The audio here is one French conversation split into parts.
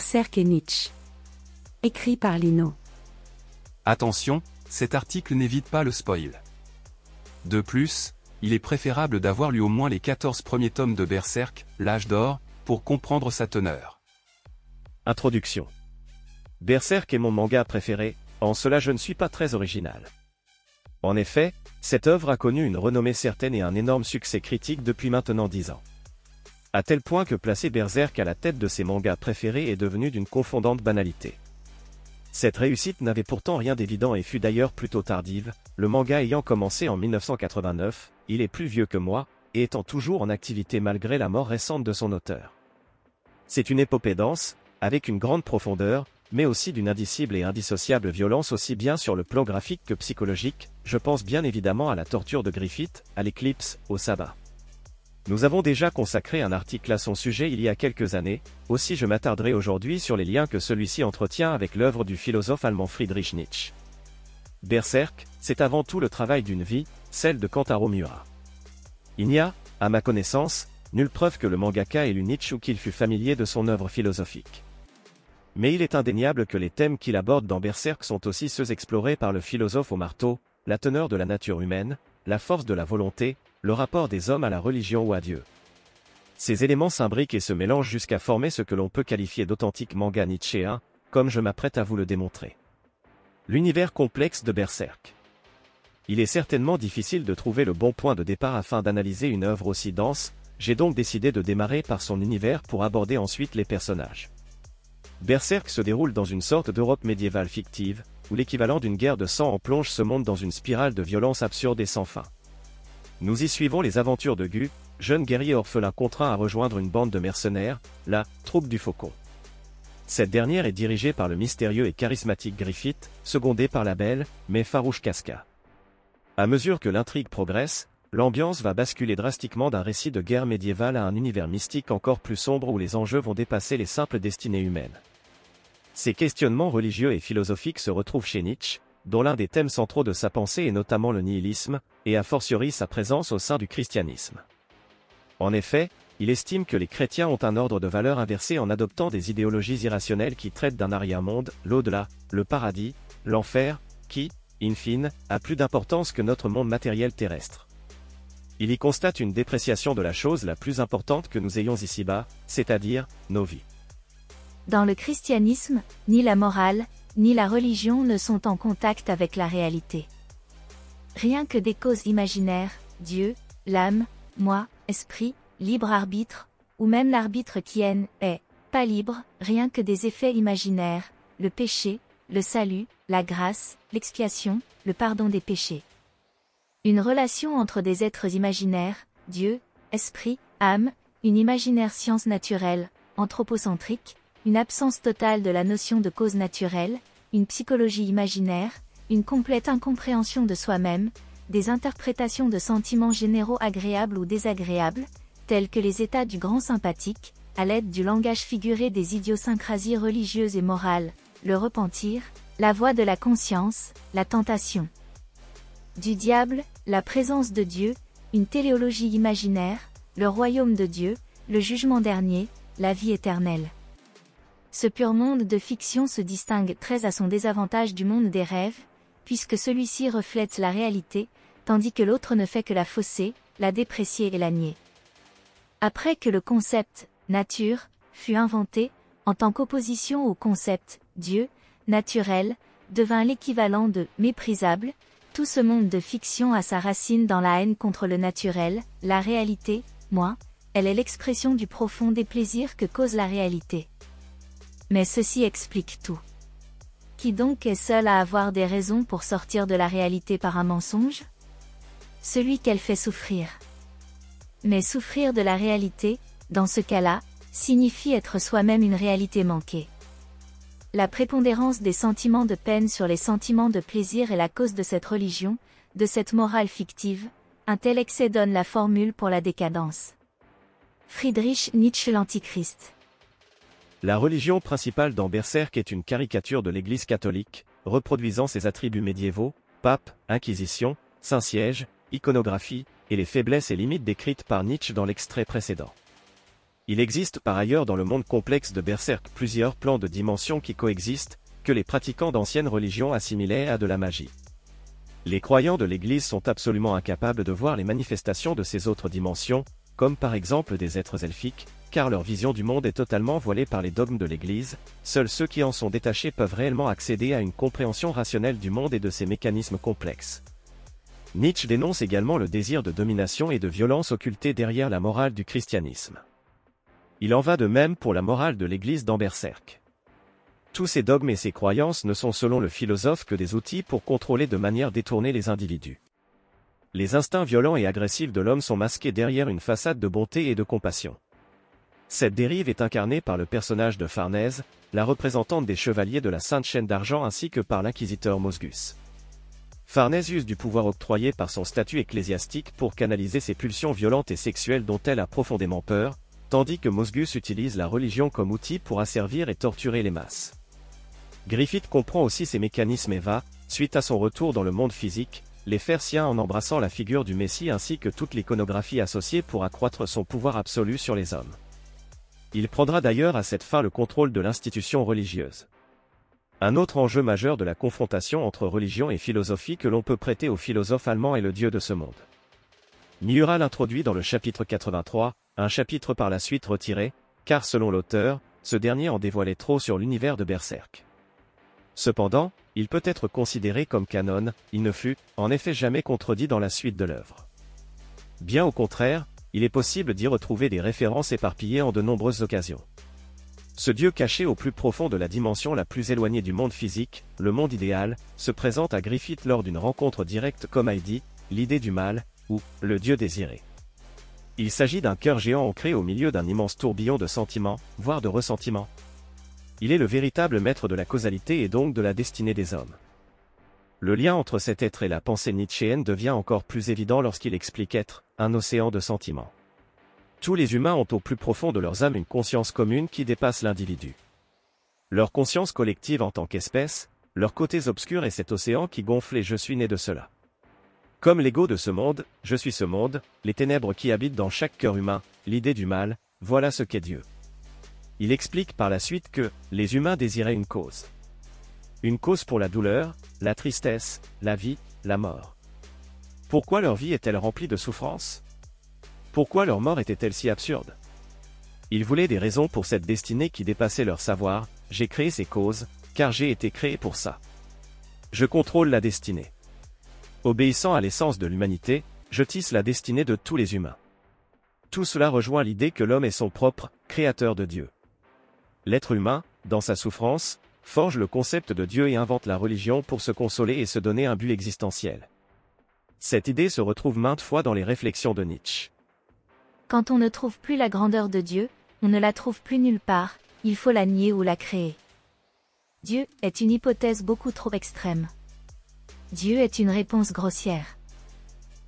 Berserk et Nietzsche. Écrit par Lino. Attention, cet article n'évite pas le spoil. De plus, il est préférable d'avoir lu au moins les 14 premiers tomes de Berserk, l'âge d'or, pour comprendre sa teneur. Introduction. Berserk est mon manga préféré, en cela je ne suis pas très original. En effet, cette œuvre a connu une renommée certaine et un énorme succès critique depuis maintenant 10 ans. À tel point que placer Berserk à la tête de ses mangas préférés est devenu d'une confondante banalité. Cette réussite n'avait pourtant rien d'évident et fut d'ailleurs plutôt tardive, le manga ayant commencé en 1989, il est plus vieux que moi, et étant toujours en activité malgré la mort récente de son auteur. C'est une épopée dense, avec une grande profondeur, mais aussi d'une indicible et indissociable violence aussi bien sur le plan graphique que psychologique, je pense bien évidemment à la torture de Griffith, à l'éclipse, au sabbat. Nous avons déjà consacré un article à son sujet il y a quelques années, aussi je m'attarderai aujourd'hui sur les liens que celui-ci entretient avec l'œuvre du philosophe allemand Friedrich Nietzsche. Berserk, c'est avant tout le travail d'une vie, celle de Kantaro Miura. Il n'y a, à ma connaissance, nulle preuve que le mangaka ait lu Nietzsche ou qu'il fût familier de son œuvre philosophique. Mais il est indéniable que les thèmes qu'il aborde dans Berserk sont aussi ceux explorés par le philosophe au marteau, la teneur de la nature humaine, la force de la volonté, le rapport des hommes à la religion ou à Dieu. Ces éléments s'imbriquent et se mélangent jusqu'à former ce que l'on peut qualifier d'authentique manga nietzschéen, comme je m'apprête à vous le démontrer. L'univers complexe de Berserk. Il est certainement difficile de trouver le bon point de départ afin d'analyser une œuvre aussi dense, j'ai donc décidé de démarrer par son univers pour aborder ensuite les personnages. Berserk se déroule dans une sorte d'Europe médiévale fictive, où l'équivalent d'une guerre de sang en plonge ce monde dans une spirale de violence absurde et sans fin. Nous y suivons les aventures de Gu, jeune guerrier orphelin contraint à rejoindre une bande de mercenaires, la troupe du Faucon. Cette dernière est dirigée par le mystérieux et charismatique Griffith, secondé par la belle, mais farouche Casca. À mesure que l'intrigue progresse, l'ambiance va basculer drastiquement d'un récit de guerre médiévale à un univers mystique encore plus sombre où les enjeux vont dépasser les simples destinées humaines. Ces questionnements religieux et philosophiques se retrouvent chez Nietzsche, dont l'un des thèmes centraux de sa pensée est notamment le nihilisme, et a fortiori sa présence au sein du christianisme. En effet, il estime que les chrétiens ont un ordre de valeurs inversé en adoptant des idéologies irrationnelles qui traitent d'un arrière-monde, l'au-delà, le paradis, l'enfer, qui, in fine, a plus d'importance que notre monde matériel terrestre. Il y constate une dépréciation de la chose la plus importante que nous ayons ici-bas, c'est-à-dire, nos vies. Dans le christianisme, ni la morale, ni la religion ne sont en contact avec la réalité. Rien que des causes imaginaires, Dieu, l'âme, moi, esprit, libre arbitre, ou même l'arbitre qui est, est, pas libre, rien que des effets imaginaires, le péché, le salut, la grâce, l'expiation, le pardon des péchés. Une relation entre des êtres imaginaires, Dieu, esprit, âme, une imaginaire science naturelle, anthropocentrique, une absence totale de la notion de cause naturelle, une psychologie imaginaire, une complète incompréhension de soi-même, des interprétations de sentiments généraux agréables ou désagréables, tels que les états du grand sympathique, à l'aide du langage figuré des idiosyncrasies religieuses et morales, le repentir, la voix de la conscience, la tentation. Du diable, la présence de Dieu, une téléologie imaginaire, le royaume de Dieu, le jugement dernier, la vie éternelle. Ce pur monde de fiction se distingue très à son désavantage du monde des rêves, puisque celui-ci reflète la réalité, tandis que l'autre ne fait que la fausser, la déprécier et la nier. Après que le concept nature fut inventé, en tant qu'opposition au concept Dieu, naturel, devint l'équivalent de méprisable, tout ce monde de fiction a sa racine dans la haine contre le naturel, la réalité, moi, elle est l'expression du profond déplaisir que cause la réalité. Mais ceci explique tout. Qui donc est seul à avoir des raisons pour sortir de la réalité par un mensonge? Celui qu'elle fait souffrir. Mais souffrir de la réalité, dans ce cas-là, signifie être soi-même une réalité manquée. La prépondérance des sentiments de peine sur les sentiments de plaisir est la cause de cette religion, de cette morale fictive, un tel excès donne la formule pour la décadence. Friedrich Nietzsche l'Antichrist la religion principale dans Berserk est une caricature de l'Église catholique, reproduisant ses attributs médiévaux, pape, inquisition, Saint-Siège, iconographie, et les faiblesses et limites décrites par Nietzsche dans l'extrait précédent. Il existe par ailleurs dans le monde complexe de Berserk plusieurs plans de dimensions qui coexistent, que les pratiquants d'anciennes religions assimilaient à de la magie. Les croyants de l'Église sont absolument incapables de voir les manifestations de ces autres dimensions, comme par exemple des êtres elfiques, car leur vision du monde est totalement voilée par les dogmes de l'Église, seuls ceux qui en sont détachés peuvent réellement accéder à une compréhension rationnelle du monde et de ses mécanismes complexes. Nietzsche dénonce également le désir de domination et de violence occulté derrière la morale du christianisme. Il en va de même pour la morale de l'Église d'Amberserk. Tous ces dogmes et ces croyances ne sont selon le philosophe que des outils pour contrôler de manière détournée les individus. Les instincts violents et agressifs de l'homme sont masqués derrière une façade de bonté et de compassion. Cette dérive est incarnée par le personnage de Farnèse, la représentante des chevaliers de la Sainte Chaîne d'Argent ainsi que par l'inquisiteur Mosgus. Farnèse use du pouvoir octroyé par son statut ecclésiastique pour canaliser ses pulsions violentes et sexuelles dont elle a profondément peur, tandis que Mosgus utilise la religion comme outil pour asservir et torturer les masses. Griffith comprend aussi ces mécanismes et va, suite à son retour dans le monde physique, les faire siens en embrassant la figure du Messie ainsi que toute l'iconographie associée pour accroître son pouvoir absolu sur les hommes. Il prendra d'ailleurs à cette fin le contrôle de l'institution religieuse. Un autre enjeu majeur de la confrontation entre religion et philosophie que l'on peut prêter au philosophe allemand est le Dieu de ce monde. Miura l'introduit dans le chapitre 83, un chapitre par la suite retiré, car selon l'auteur, ce dernier en dévoilait trop sur l'univers de Berserk. Cependant, il peut être considéré comme canon, il ne fut, en effet jamais contredit dans la suite de l'œuvre. Bien au contraire, il est possible d'y retrouver des références éparpillées en de nombreuses occasions. Ce Dieu caché au plus profond de la dimension la plus éloignée du monde physique, le monde idéal, se présente à Griffith lors d'une rencontre directe comme Heidi, l'idée du mal, ou le Dieu désiré. Il s'agit d'un cœur géant ancré au milieu d'un immense tourbillon de sentiments, voire de ressentiments. Il est le véritable maître de la causalité et donc de la destinée des hommes. Le lien entre cet être et la pensée nietzschéenne devient encore plus évident lorsqu'il explique être un océan de sentiments. Tous les humains ont au plus profond de leurs âmes une conscience commune qui dépasse l'individu. Leur conscience collective en tant qu'espèce, leurs côtés obscurs et cet océan qui gonfle et je suis né de cela. Comme l'ego de ce monde, je suis ce monde, les ténèbres qui habitent dans chaque cœur humain, l'idée du mal, voilà ce qu'est Dieu. Il explique par la suite que, les humains désiraient une cause. Une cause pour la douleur, la tristesse, la vie, la mort. Pourquoi leur vie est-elle remplie de souffrances? Pourquoi leur mort était-elle si absurde? Ils voulaient des raisons pour cette destinée qui dépassait leur savoir, j'ai créé ces causes, car j'ai été créé pour ça. Je contrôle la destinée. Obéissant à l'essence de l'humanité, je tisse la destinée de tous les humains. Tout cela rejoint l'idée que l'homme est son propre créateur de Dieu. L'être humain, dans sa souffrance, forge le concept de Dieu et invente la religion pour se consoler et se donner un but existentiel. Cette idée se retrouve maintes fois dans les réflexions de Nietzsche. Quand on ne trouve plus la grandeur de Dieu, on ne la trouve plus nulle part, il faut la nier ou la créer. Dieu est une hypothèse beaucoup trop extrême. Dieu est une réponse grossière.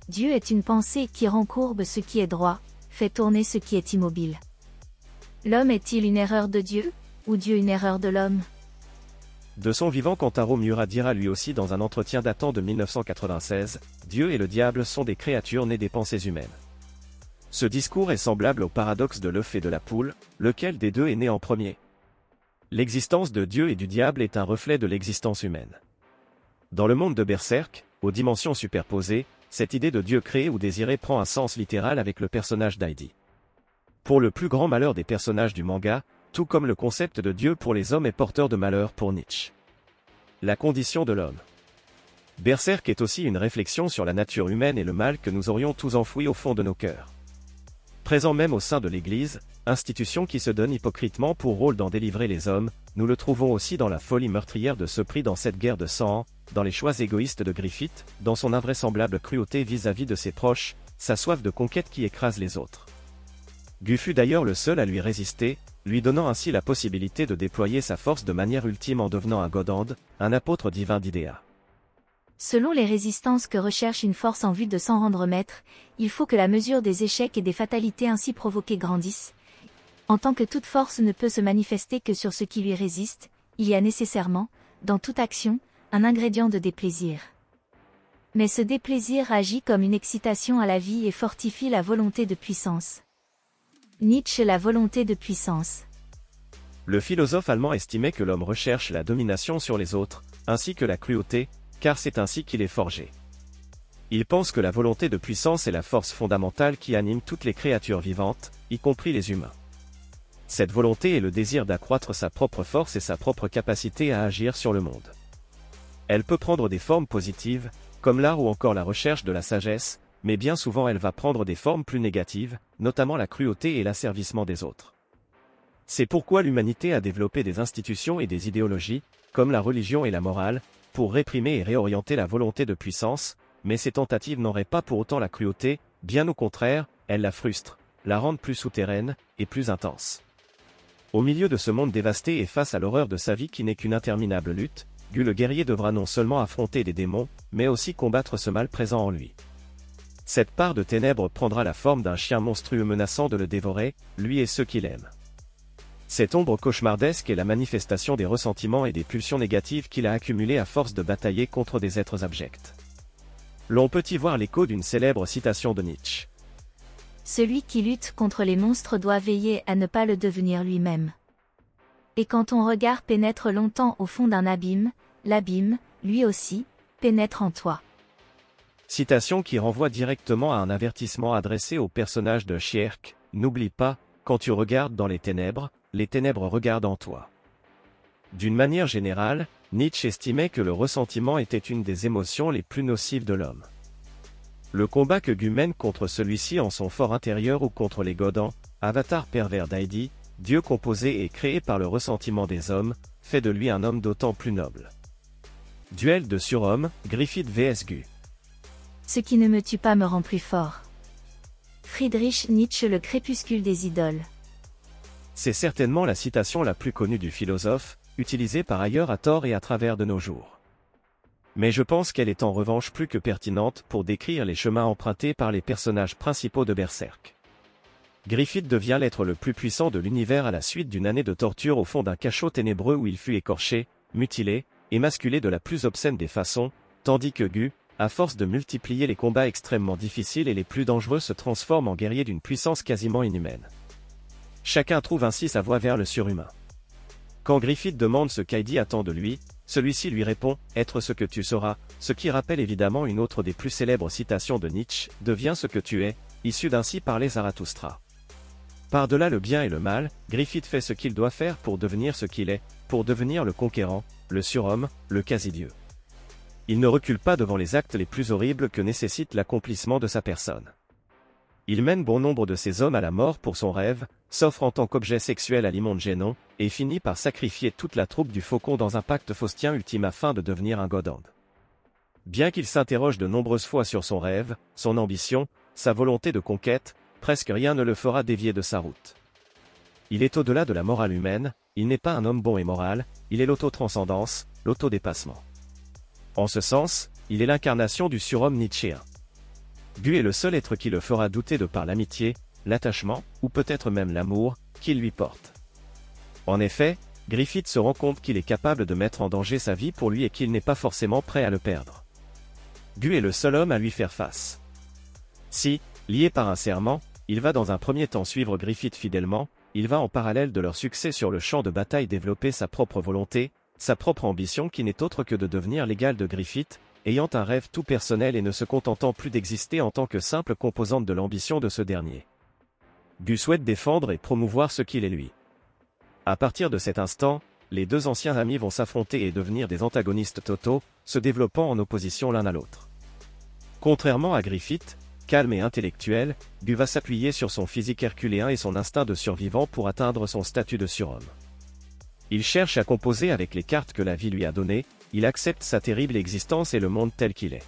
Dieu est une pensée qui rend courbe ce qui est droit, fait tourner ce qui est immobile. L'homme est-il une erreur de Dieu, ou Dieu une erreur de l'homme? De son vivant Kantaro Miura dira lui aussi dans un entretien datant de 1996, Dieu et le diable sont des créatures nées des pensées humaines. Ce discours est semblable au paradoxe de l'œuf et de la poule, lequel des deux est né en premier. L'existence de Dieu et du diable est un reflet de l'existence humaine. Dans le monde de Berserk, aux dimensions superposées, cette idée de Dieu créé ou désiré prend un sens littéral avec le personnage d'Heidi. Pour le plus grand malheur des personnages du manga, tout comme le concept de Dieu pour les hommes est porteur de malheur pour Nietzsche. La condition de l'homme. Berserk est aussi une réflexion sur la nature humaine et le mal que nous aurions tous enfoui au fond de nos cœurs. Présent même au sein de l'Église, institution qui se donne hypocritement pour rôle d'en délivrer les hommes, nous le trouvons aussi dans la folie meurtrière de ce prix dans cette guerre de sang, dans les choix égoïstes de Griffith, dans son invraisemblable cruauté vis-à-vis de ses proches, sa soif de conquête qui écrase les autres. Gu fut d'ailleurs le seul à lui résister, lui donnant ainsi la possibilité de déployer sa force de manière ultime en devenant un Godand, un apôtre divin d'Idéa. Selon les résistances que recherche une force en vue de s'en rendre maître, il faut que la mesure des échecs et des fatalités ainsi provoquées grandisse. En tant que toute force ne peut se manifester que sur ce qui lui résiste, il y a nécessairement, dans toute action, un ingrédient de déplaisir. Mais ce déplaisir agit comme une excitation à la vie et fortifie la volonté de puissance. Nietzsche la volonté de puissance. Le philosophe allemand estimait que l'homme recherche la domination sur les autres, ainsi que la cruauté, car c'est ainsi qu'il est forgé. Il pense que la volonté de puissance est la force fondamentale qui anime toutes les créatures vivantes, y compris les humains. Cette volonté est le désir d'accroître sa propre force et sa propre capacité à agir sur le monde. Elle peut prendre des formes positives, comme l'art ou encore la recherche de la sagesse, mais bien souvent elle va prendre des formes plus négatives, notamment la cruauté et l'asservissement des autres. C'est pourquoi l'humanité a développé des institutions et des idéologies, comme la religion et la morale, pour réprimer et réorienter la volonté de puissance, mais ces tentatives n'auraient pas pour autant la cruauté, bien au contraire, elles la frustrent, la rendent plus souterraine, et plus intense. Au milieu de ce monde dévasté et face à l'horreur de sa vie qui n'est qu'une interminable lutte, Gu le guerrier devra non seulement affronter des démons, mais aussi combattre ce mal présent en lui. Cette part de ténèbres prendra la forme d'un chien monstrueux menaçant de le dévorer, lui et ceux qu'il aime. Cette ombre cauchemardesque est la manifestation des ressentiments et des pulsions négatives qu'il a accumulées à force de batailler contre des êtres abjects. L'on peut y voir l'écho d'une célèbre citation de Nietzsche. Celui qui lutte contre les monstres doit veiller à ne pas le devenir lui-même. Et quand ton regard pénètre longtemps au fond d'un abîme, l'abîme, lui aussi, pénètre en toi. Citation qui renvoie directement à un avertissement adressé au personnage de Schierk, N'oublie pas, quand tu regardes dans les ténèbres, les ténèbres regardent en toi. D'une manière générale, Nietzsche estimait que le ressentiment était une des émotions les plus nocives de l'homme. Le combat que Gu mène contre celui-ci en son fort intérieur ou contre les Godans, avatar pervers d'Heidi, Dieu composé et créé par le ressentiment des hommes, fait de lui un homme d'autant plus noble. Duel de surhomme, Griffith vs Gu. Ce qui ne me tue pas me rend plus fort. Friedrich Nietzsche Le crépuscule des idoles. C'est certainement la citation la plus connue du philosophe, utilisée par ailleurs à tort et à travers de nos jours mais je pense qu'elle est en revanche plus que pertinente pour décrire les chemins empruntés par les personnages principaux de Berserk. Griffith devient l'être le plus puissant de l'univers à la suite d'une année de torture au fond d'un cachot ténébreux où il fut écorché, mutilé, et masculé de la plus obscène des façons, tandis que Gu, à force de multiplier les combats extrêmement difficiles et les plus dangereux se transforme en guerrier d'une puissance quasiment inhumaine. Chacun trouve ainsi sa voie vers le surhumain. Quand Griffith demande ce qu'Heidi attend de lui, celui-ci lui répond « Être ce que tu seras », ce qui rappelle évidemment une autre des plus célèbres citations de Nietzsche, « Deviens ce que tu es », issue d'ainsi parler Zarathustra. Par-delà le bien et le mal, Griffith fait ce qu'il doit faire pour devenir ce qu'il est, pour devenir le conquérant, le surhomme, le quasi-dieu. Il ne recule pas devant les actes les plus horribles que nécessite l'accomplissement de sa personne. Il mène bon nombre de ces hommes à la mort pour son rêve, s'offre en tant qu'objet sexuel à l'immonde Génon, et finit par sacrifier toute la troupe du Faucon dans un pacte faustien ultime afin de devenir un Godand. Bien qu'il s'interroge de nombreuses fois sur son rêve, son ambition, sa volonté de conquête, presque rien ne le fera dévier de sa route. Il est au-delà de la morale humaine, il n'est pas un homme bon et moral, il est l'autotranscendance, l'autodépassement. En ce sens, il est l'incarnation du surhomme nietzschéen. Gu est le seul être qui le fera douter de par l'amitié, l'attachement, ou peut-être même l'amour, qu'il lui porte. En effet, Griffith se rend compte qu'il est capable de mettre en danger sa vie pour lui et qu'il n'est pas forcément prêt à le perdre. Gu est le seul homme à lui faire face. Si, lié par un serment, il va dans un premier temps suivre Griffith fidèlement, il va en parallèle de leur succès sur le champ de bataille développer sa propre volonté, sa propre ambition qui n'est autre que de devenir l'égal de Griffith, ayant un rêve tout personnel et ne se contentant plus d'exister en tant que simple composante de l'ambition de ce dernier. Gu souhaite défendre et promouvoir ce qu'il est lui. À partir de cet instant, les deux anciens amis vont s'affronter et devenir des antagonistes totaux, se développant en opposition l'un à l'autre. Contrairement à Griffith, calme et intellectuel, Gu va s'appuyer sur son physique herculéen et son instinct de survivant pour atteindre son statut de surhomme. Il cherche à composer avec les cartes que la vie lui a données, il accepte sa terrible existence et le monde tel qu'il est.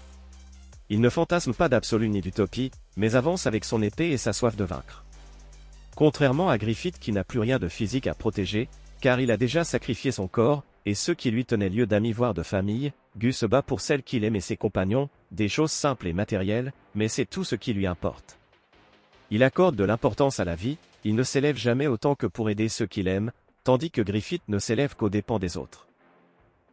Il ne fantasme pas d'absolu ni d'utopie, mais avance avec son épée et sa soif de vaincre. Contrairement à Griffith qui n'a plus rien de physique à protéger, car il a déjà sacrifié son corps, et ceux qui lui tenaient lieu d'amis voire de famille, Gus se bat pour celle qu'il aime et ses compagnons, des choses simples et matérielles, mais c'est tout ce qui lui importe. Il accorde de l'importance à la vie, il ne s'élève jamais autant que pour aider ceux qu'il aime, tandis que Griffith ne s'élève qu'aux dépens des autres.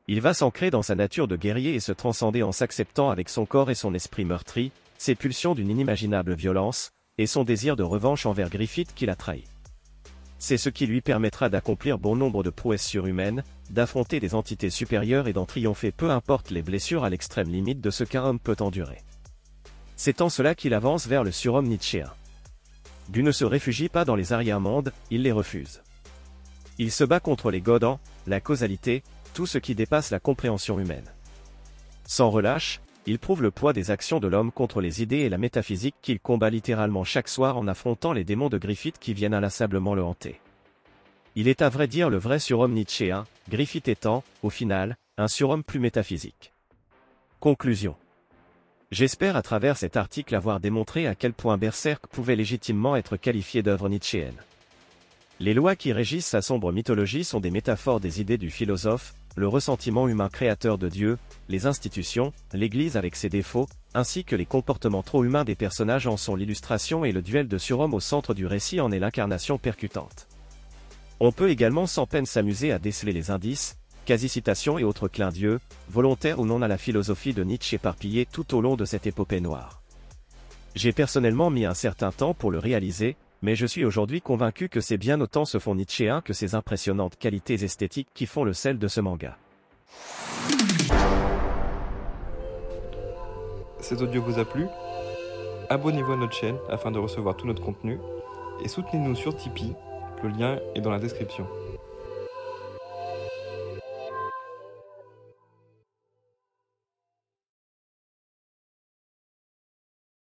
Il va s'ancrer dans sa nature de guerrier et se transcender en s'acceptant avec son corps et son esprit meurtri, ses pulsions d'une inimaginable violence, et son désir de revanche envers Griffith qui l'a trahi. c'est ce qui lui permettra d'accomplir bon nombre de prouesses surhumaines, d'affronter des entités supérieures et d'en triompher peu importe les blessures à l'extrême limite de ce qu'un homme peut endurer. C'est en cela qu'il avance vers le surhomme nietzschéen. Du ne se réfugie pas dans les arrière-mondes, il les refuse. Il se bat contre les godans, la causalité, tout ce qui dépasse la compréhension humaine. Sans relâche, il prouve le poids des actions de l'homme contre les idées et la métaphysique qu'il combat littéralement chaque soir en affrontant les démons de Griffith qui viennent inlassablement le hanter. Il est à vrai dire le vrai surhomme nietzschéen, Griffith étant, au final, un surhomme plus métaphysique. Conclusion. J'espère à travers cet article avoir démontré à quel point Berserk pouvait légitimement être qualifié d'œuvre nietzschéenne. Les lois qui régissent sa sombre mythologie sont des métaphores des idées du philosophe, le ressentiment humain créateur de Dieu, les institutions, l'Église avec ses défauts, ainsi que les comportements trop humains des personnages en sont l'illustration et le duel de surhomme au centre du récit en est l'incarnation percutante. On peut également sans peine s'amuser à déceler les indices, quasi-citations et autres clins d'yeux, volontaires ou non à la philosophie de Nietzsche éparpillée tout au long de cette épopée noire. J'ai personnellement mis un certain temps pour le réaliser, mais je suis aujourd'hui convaincu que c'est bien autant ce fond nietzschéen que ses impressionnantes qualités esthétiques qui font le sel de ce manga. Cet audio vous a plu? Abonnez-vous à notre chaîne afin de recevoir tout notre contenu et soutenez-nous sur Tipeee, le lien est dans la description.